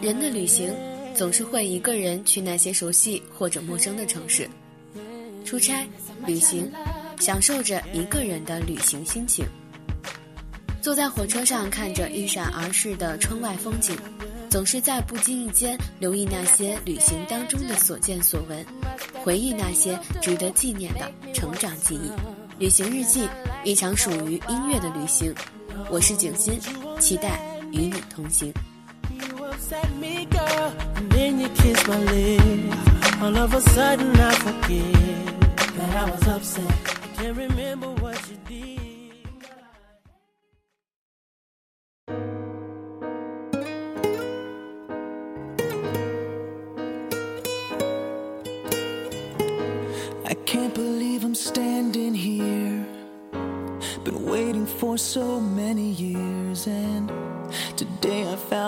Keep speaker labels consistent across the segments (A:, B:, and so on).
A: 人的旅行总是会一个人去那些熟悉或者陌生的城市，出差、旅行，享受着一个人的旅行心情。坐在火车上，看着一闪而逝的窗外风景，总是在不经意间留意那些旅行当中的所见所闻，回忆那些值得纪念的成长记忆。旅行日记，一场属于音乐的旅行。我是景欣，期待与你同行。
B: just me, go, and then you kiss my lips. All of a sudden, I forget that I was upset. I can't remember what you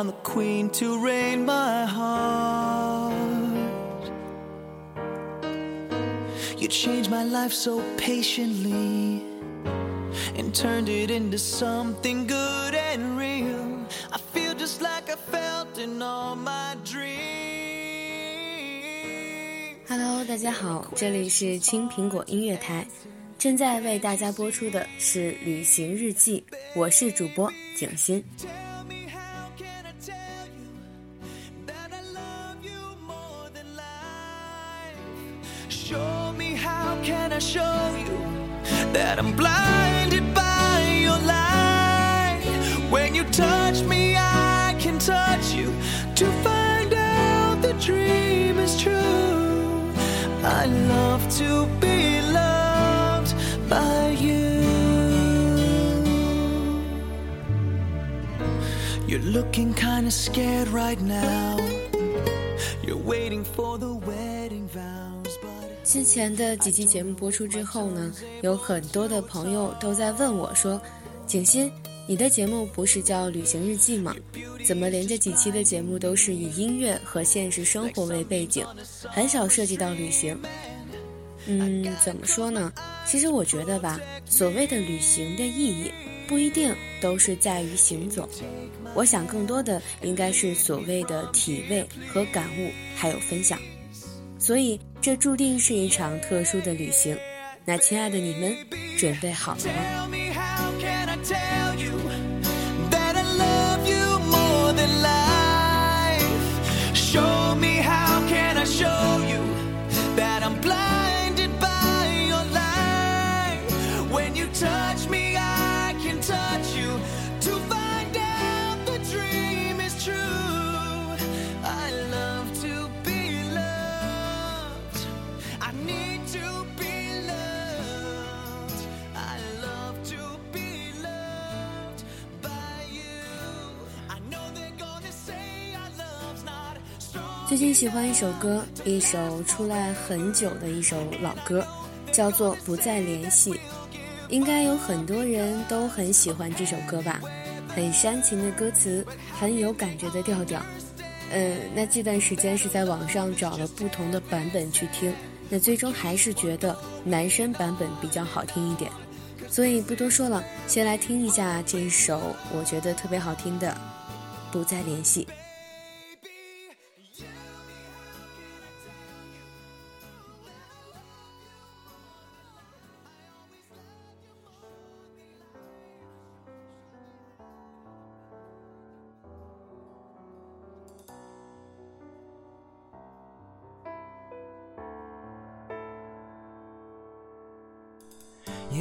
B: I'm the queen to reign my heart You changed my life so patiently and turned it into something good and real I feel just like I felt in all my dreams
A: Hello 大家好这里是青苹果音乐台正在为大家播出的是《旅行日记》，我是主播景欣。
B: show you that I'm blinded by your light. When you
C: touch me, I can touch you to find out the dream is true. I love to be loved by you.
B: You're looking kinda scared right now. You're waiting for the
A: 之前的几期节目播出之后呢有很多的朋友都在问我说景欣你的节目不是叫旅行日记吗怎么连着几期的节目都是以音乐和现实生活为背景很少涉及到旅行嗯，怎么说呢？其实我觉得吧，所谓的旅行的意义，不一定都是在于行走。我想更多的应该是所谓的体味和感悟，还有分享。所以这注定是一场特殊的旅行。那亲爱的你们，准备好了吗？近喜欢一首歌，一首出来很久的一首老歌，叫做《不再联系》。应该有很多人都很喜欢这首歌吧？很煽情的歌词，很有感觉的调调。嗯，那这段时间是在网上找了不同的版本去听，那最终还是觉得男生版本比较好听一点。所以不多说了，先来听一下这首我觉得特别好听的《不再联系》。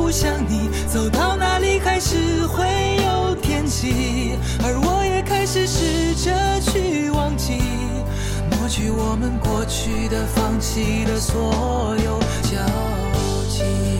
B: 不想你走到哪里还是会有天气而我也开始试着去忘记抹去我们过去的放弃的所有交集。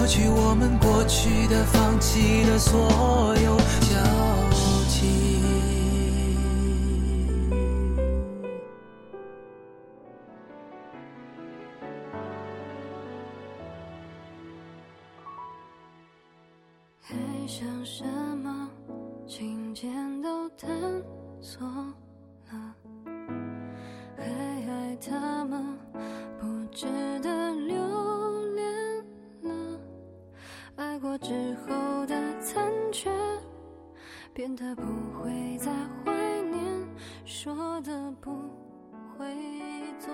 B: 过去我们过去的、放弃的所有交集。
D: 还想什么？琴键都弹错了，还爱他吗？不值得留。爱过之后的残缺，变得不会再怀念，说的不会做，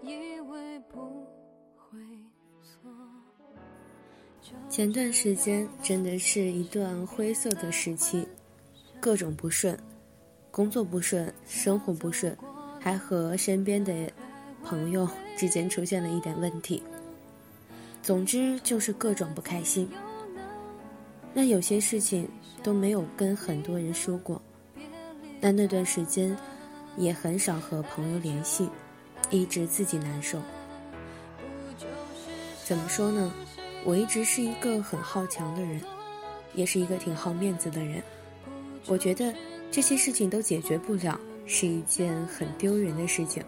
D: 以为不会错。
A: 前段时间真的是一段灰色的时期，各种不顺，工作不顺，生活不顺，还和身边的朋友之间出现了一点问题。总之就是各种不开心。那有些事情都没有跟很多人说过。那那段时间，也很少和朋友联系，一直自己难受。怎么说呢？我一直是一个很好强的人，也是一个挺好面子的人。我觉得这些事情都解决不了，是一件很丢人的事情。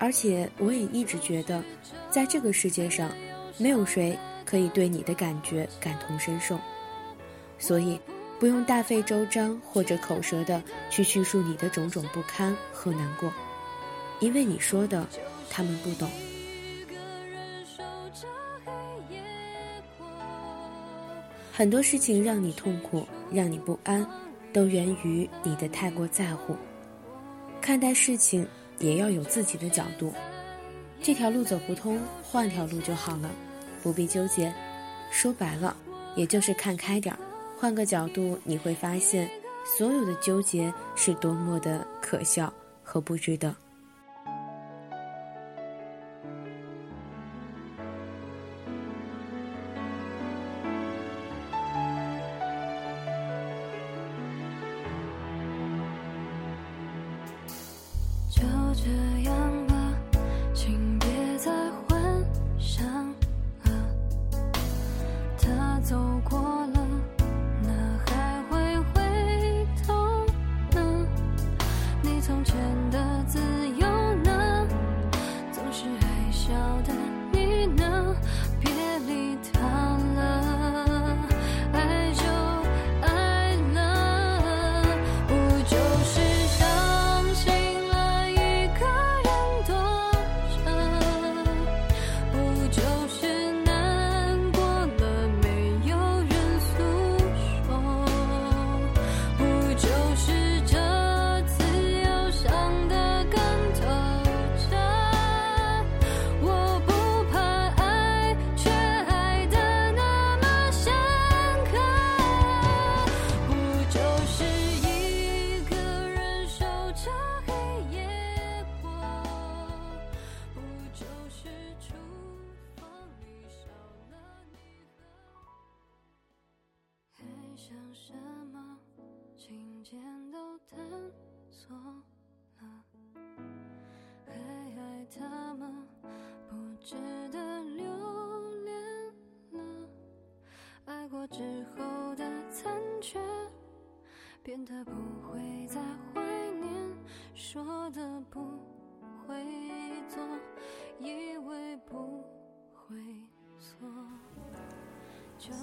A: 而且我也一直觉得，在这个世界上，没有谁可以对你的感觉感同身受，所以不用大费周章或者口舌的去叙述你的种种不堪和难过，因为你说的他们不懂。很多事情让你痛苦，让你不安，都源于你的太过在乎。看待事情。也要有自己的角度，这条路走不通，换条路就好了，不必纠结。说白了，也就是看开点儿，换个角度，你会发现，所有的纠结是多么的可笑和不值得。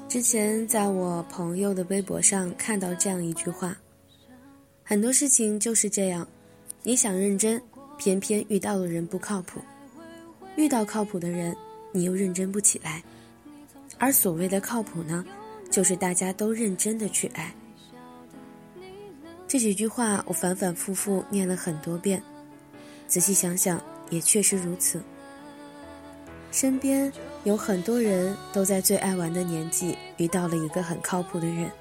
D: 之
A: 前在我朋友的微博上看到这样一句话：很多事情就是这样，你想认真，偏偏遇到的人不靠谱；遇到靠谱的人，你又认真不起来。而所谓的靠谱呢，就是大家都认真的去爱。这几句话我反反复复念了很多遍，仔细想想，也确实如此。身边有很多人都在最爱玩的年纪遇到了一个很靠谱的人，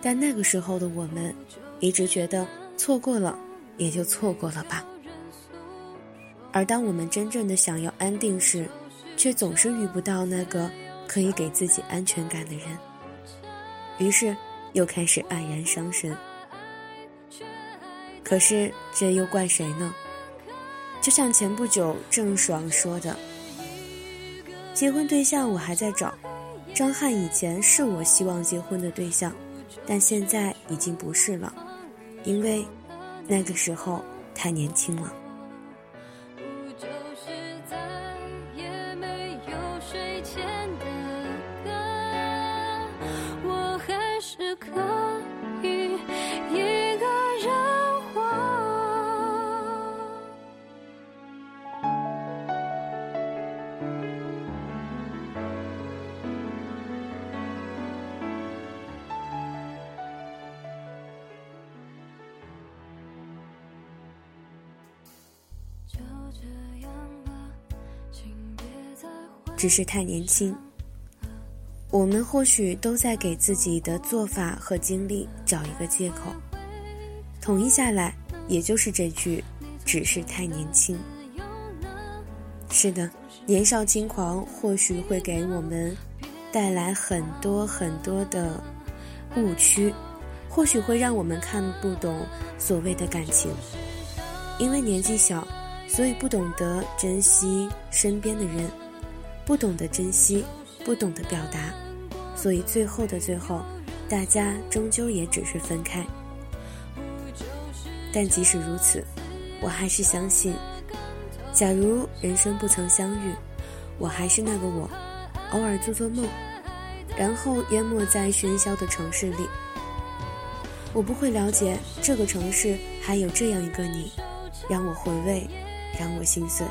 A: 但那个时候的我们，一直觉得错过了也就错过了吧。而当我们真正的想要安定时，却总是遇不到那个可以给自己安全感的人，于是又开始黯然伤神。可是这又怪谁呢？就像前不久郑爽说的。结婚对象我还在找，张翰以前是我希望结婚的对象，但现在已经不是了，因为那个时候太年轻了。是可只是太年轻，我们或许都在给自己的做法和经历找一个借口。统一下来，也就是这句：只是太年轻。是的，年少轻狂或许会给我们带来很多很多的误区，或许会让我们看不懂所谓的感情。因为年纪小，所以不懂得珍惜身边的人。不懂得珍惜，不懂得表达，所以最后的最后，大家终究也只是分开。但即使如此，我还是相信，假如人生不曾相遇，我还是那个我，偶尔做做梦，然后淹没在喧嚣的城市里。我不会了解这个城市还有这样一个你，让我回味，让我心碎。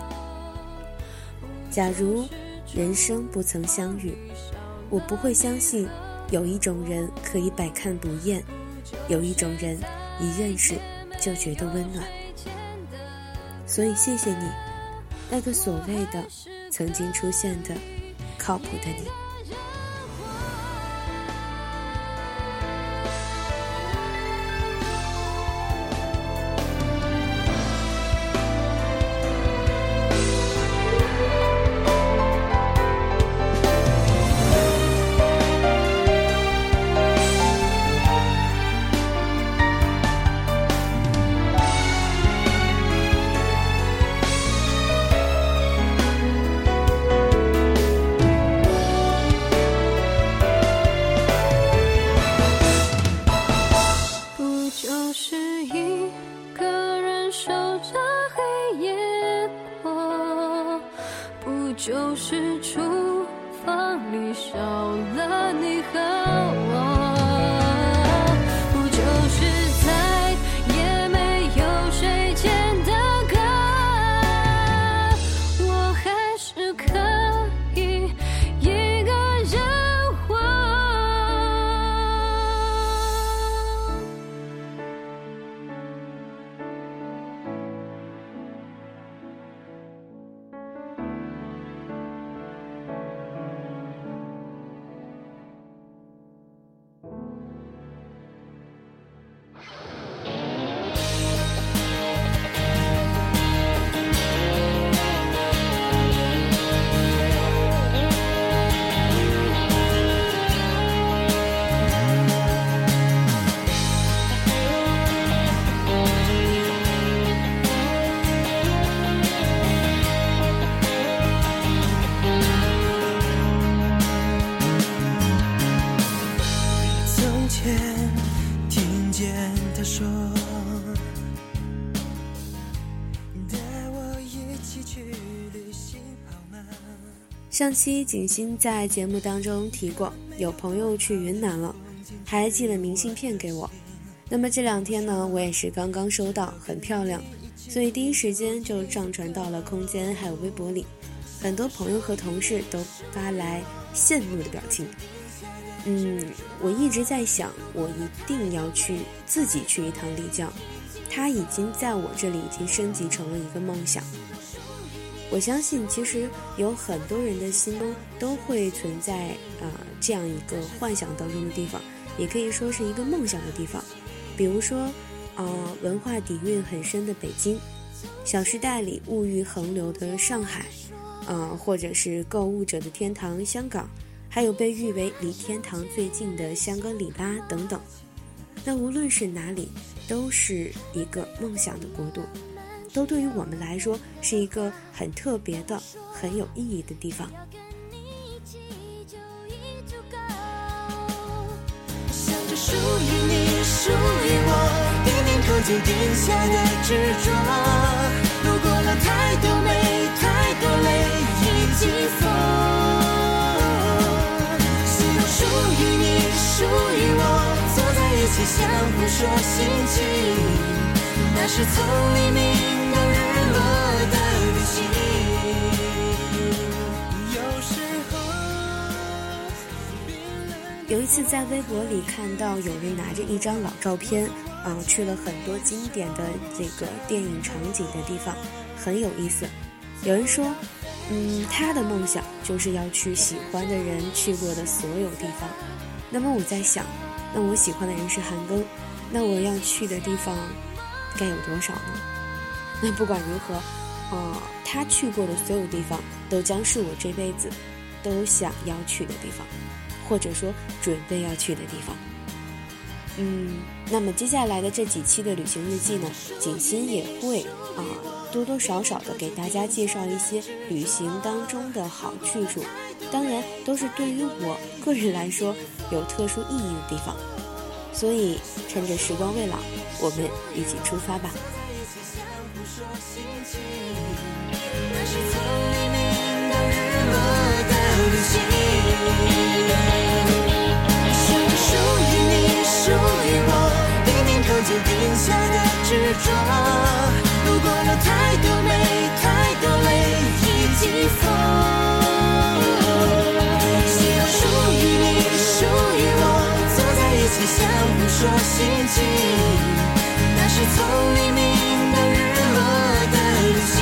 A: 假如。人生不曾相遇，我不会相信有一种人可以百看不厌，有一种人一认识就觉得温暖。所以谢谢你，那个所谓的曾经出现的靠谱的你。
D: 我是一个人守着黑夜。
B: 过不就是厨房里少了你和我。
A: 上期景欣在节目当中提过，有朋友去云南了，还寄了明信片给我。那么这两天呢，我也是刚刚收到，很漂亮，所以第一时间就上传到了空间还有微博里。很多朋友和同事都发来羡慕的表情。嗯，我一直在想，我一定要去自己去一趟丽江，它已经在我这里已经升级成了一个梦想。我相信，其实有很多人的心中都会存在呃这样一个幻想当中的地方，也可以说是一个梦想的地方。比如说，呃，文化底蕴很深的北京，《小时代》里物欲横流的上海。呃，或者是购物者的天堂香港，还有被誉为离天堂最近的香格里拉等等。那无论是哪里，都是一个梦想的国度，都对于我们来说是一个很特别的、很有意义的地方。
B: 属于你，属于我，点点头就点下的执着，路过了太多美，太多泪。西风，希望属于你，属于我，坐在一起相互说心情，那是从黎明有
A: 一次在微博里看到有人拿着一张老照片，啊，去了很多经典的这个电影场景的地方，很有意思。有人说。嗯，他的梦想就是要去喜欢的人去过的所有地方。那么我在想，那我喜欢的人是韩庚，那我要去的地方该有多少呢？那不管如何，呃，他去过的所有地方都将是我这辈子都想要去的地方，或者说准备要去的地方。嗯，那么接下来的这几期的旅行日记呢，景欣也会啊多多少少的给大家介绍一些旅行当中的好去处，当然都是对于我个人来说有特殊意义的地方。所以趁着时光未老，我们一起出发吧。
B: 就定下的执着，路过了太多美，太多泪，以及风。希望属于你，属于我，坐在一起相互说心情，那是从黎明到日落的旅行。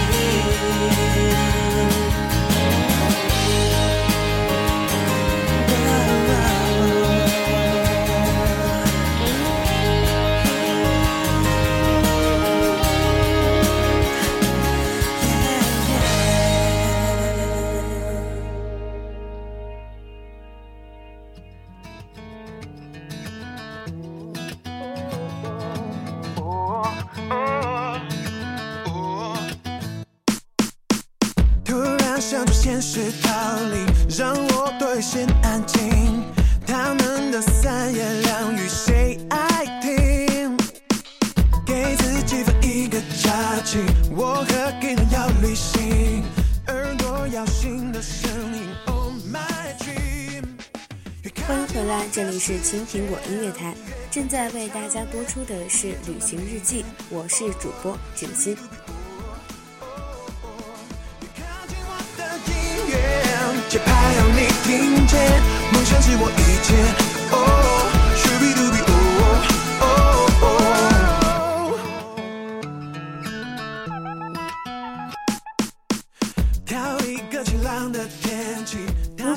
A: 苹果音乐台，正在为大家播出的是《旅行日记》，我是主播景欣。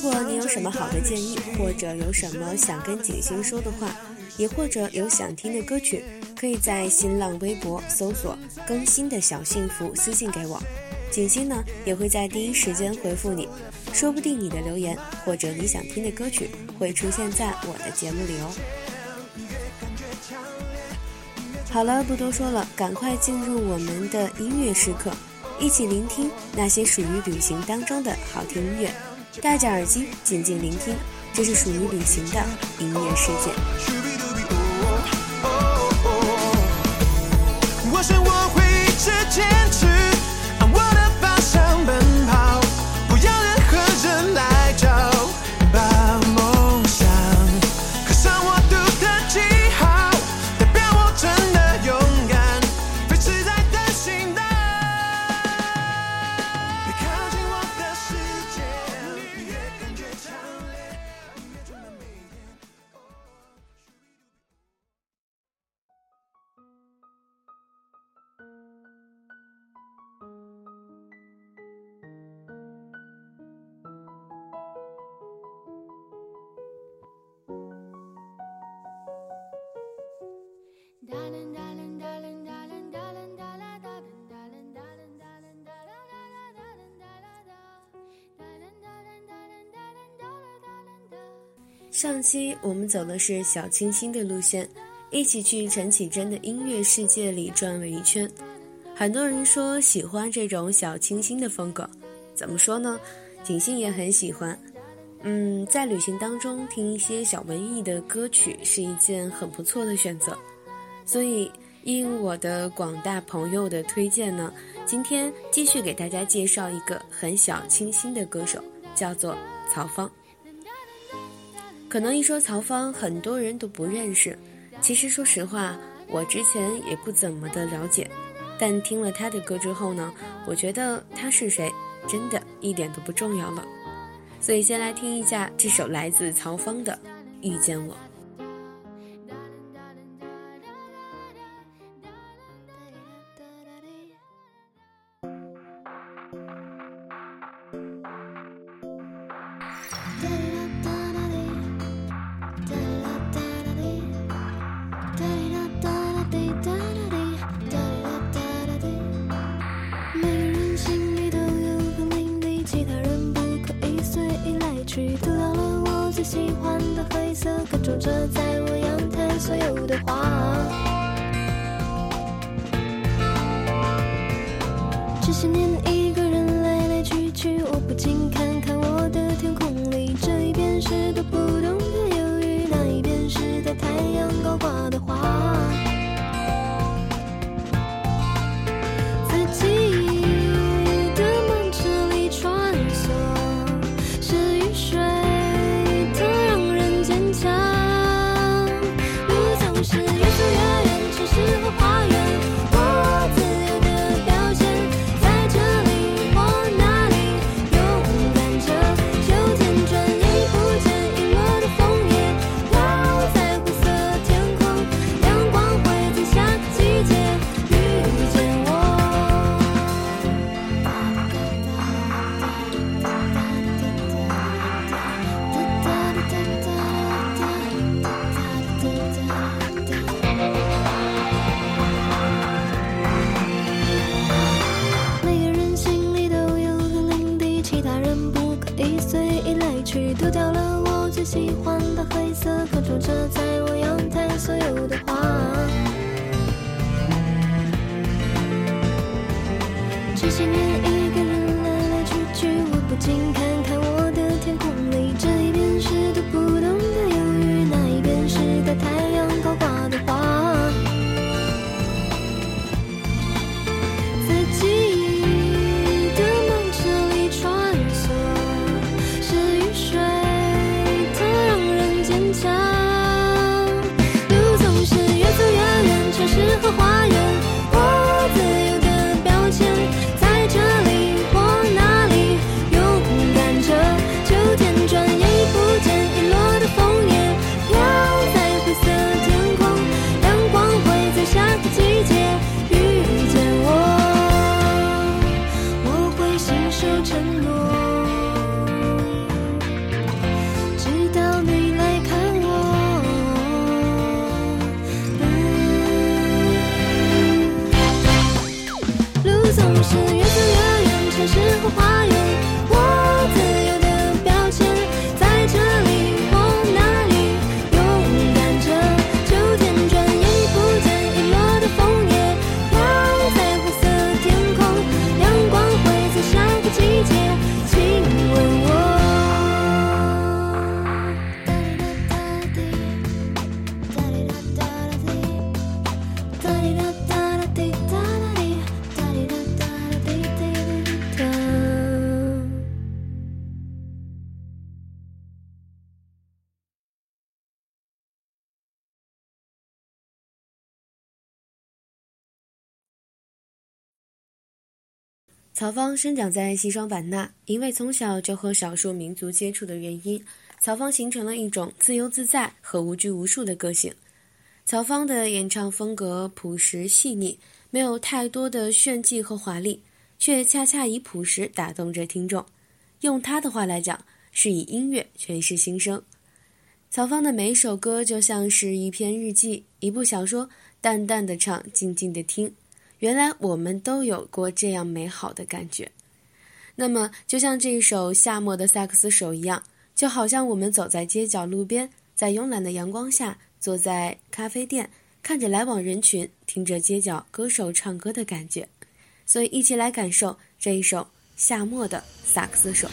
A: 如果你有什么好的建议，或者有什么想跟景星说的话，也或者有想听的歌曲，可以在新浪微博搜索“更新的小幸福”私信给我，景星呢也会在第一时间回复你，说不定你的留言或者你想听的歌曲会出现在我的节目里哦。好了，不多说了，赶快进入我们的音乐时刻，一起聆听那些属于旅行当中的好听音乐。戴着耳机，静静聆听，这是属于旅行的音乐世界。
E: 上期我们走的是小清新的路线，一起去陈绮贞的音乐世界里转了一圈。很多人说喜欢这种小清新的风格，怎么说呢？景欣也很喜欢。嗯，在旅行当中听一些小文艺的歌曲是一件很不错的选择。所以，应我的广大朋友的推荐呢，今天继续给大家介绍一个很小清新的歌手，叫做曹芳。可能一说曹芳，很多人都不认识。其实说实话，我之前也不怎么的了解。但听了他的歌之后呢，我觉得他是谁，真的一点都不重要了。所以先来听一下这首来自曹芳的《遇见我》。曹芳生长在西双版纳，因为从小就和少数民族接触的原因，曹芳形成了一种自由自在和无拘无束的个性。曹芳的演唱风格朴实细腻，没有太多的炫技和华丽，却恰恰以朴实打动着听众。用他的话来讲，是以音乐诠释心声。曹芳的每一首歌就像是一篇日记，一部小说，淡淡的唱，静静的听。原来我们都有过这样美好的感觉。那么，就像这一首夏末的萨克斯手一样，就好像我们走在街角路边，在慵懒的阳光下，坐在咖啡店，看着来往人群，听着街角歌手唱歌的感觉。所以，一起来感受这一首夏末的萨克斯手。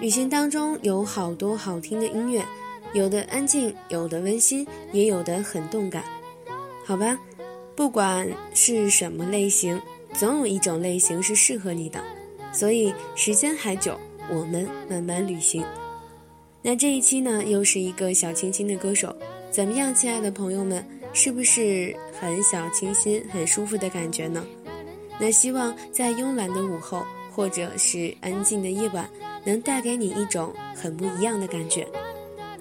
E: 旅行当中有好多好听的音乐，有的安静，有的温馨，也有的很动感。好吧，不管是什么类型，总有一种类型是适合你的。所以时间还久，我们慢慢旅行。那这一期呢，又是一个小清新的歌手，怎么样，亲爱的朋友们，是不是很小清新、很舒服的感觉呢？那希望在慵懒的午后，或者是安静的夜晚。能带给你一种很不一样的感觉，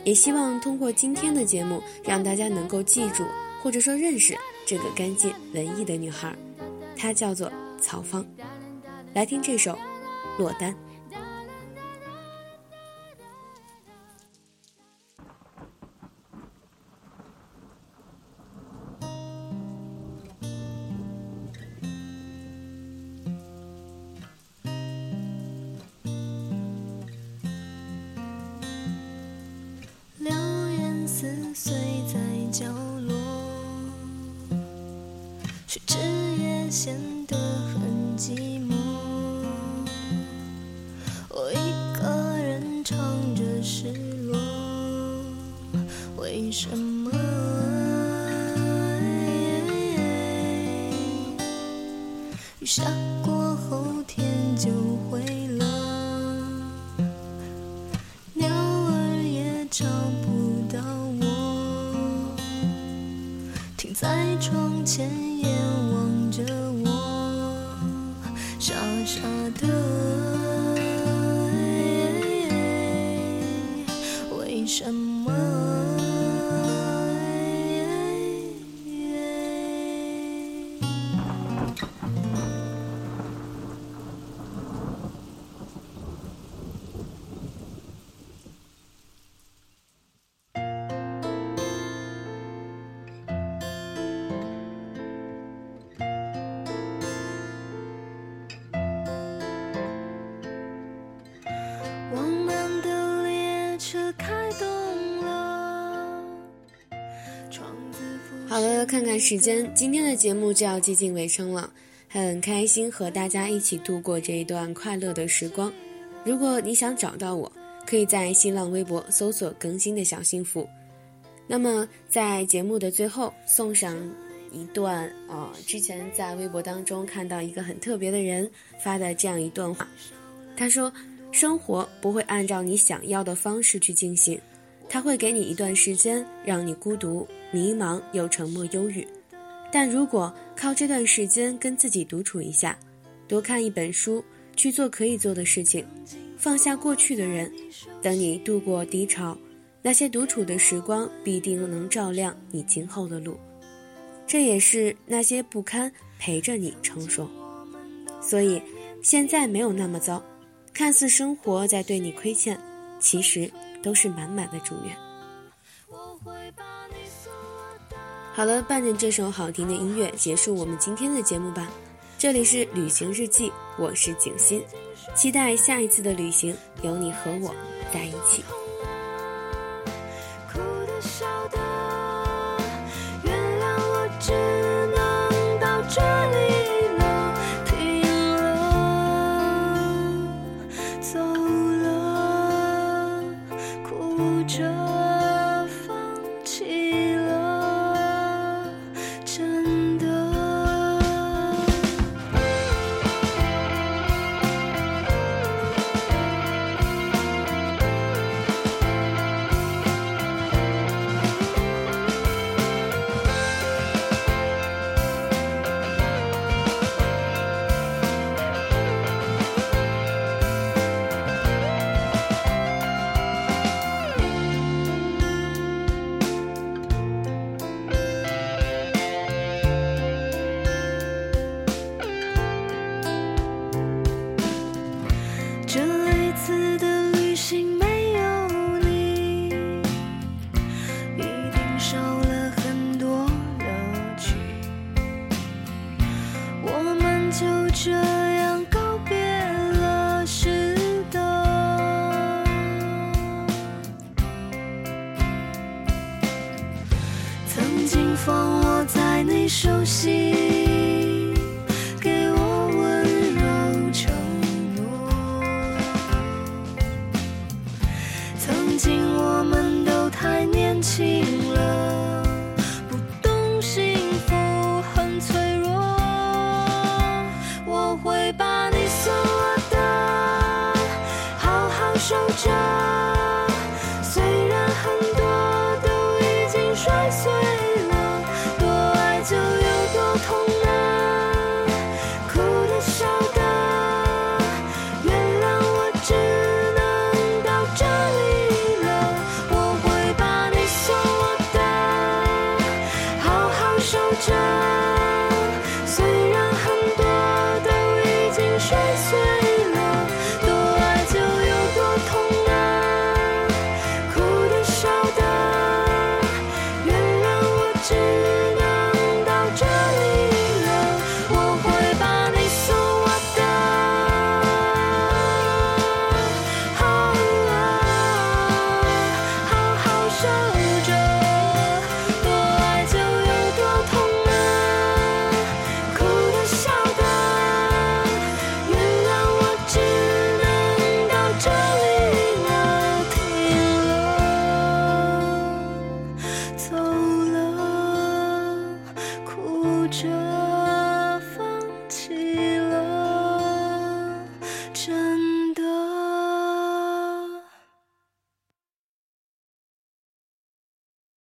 E: 也希望通过今天的节目，让大家能够记住或者说认识这个干净文艺的女孩，她叫做曹芳。来听这首《落单》。好了，看看时间，今天的节目就要接近尾声了。很开心和大家一起度过这一段快乐的时光。如果你想找到我，可以在新浪微博搜索“更新的小幸福”。那么在节目的最后送上一段呃，之前在微博当中看到一个很特别的人发的这样一段话，他说：“生活不会按照你想要的方式去进行，他会给你一段时间，让你孤独、迷茫又沉默、忧郁。但如果靠这段时间跟自己独处一下，多看一本书，去做可以做的事情。”放下过去的人，等你度过低潮，那些独处的时光必定能照亮你今后的路。这也是那些不堪陪着你成熟。所以，现在没有那么糟。看似生活在对你亏欠，其实都是满满的祝愿。好了，伴着这首好听的音乐，结束我们今天的节目吧。这里是旅行日记，我是景欣。期待下一次的旅行，有你和我在一起。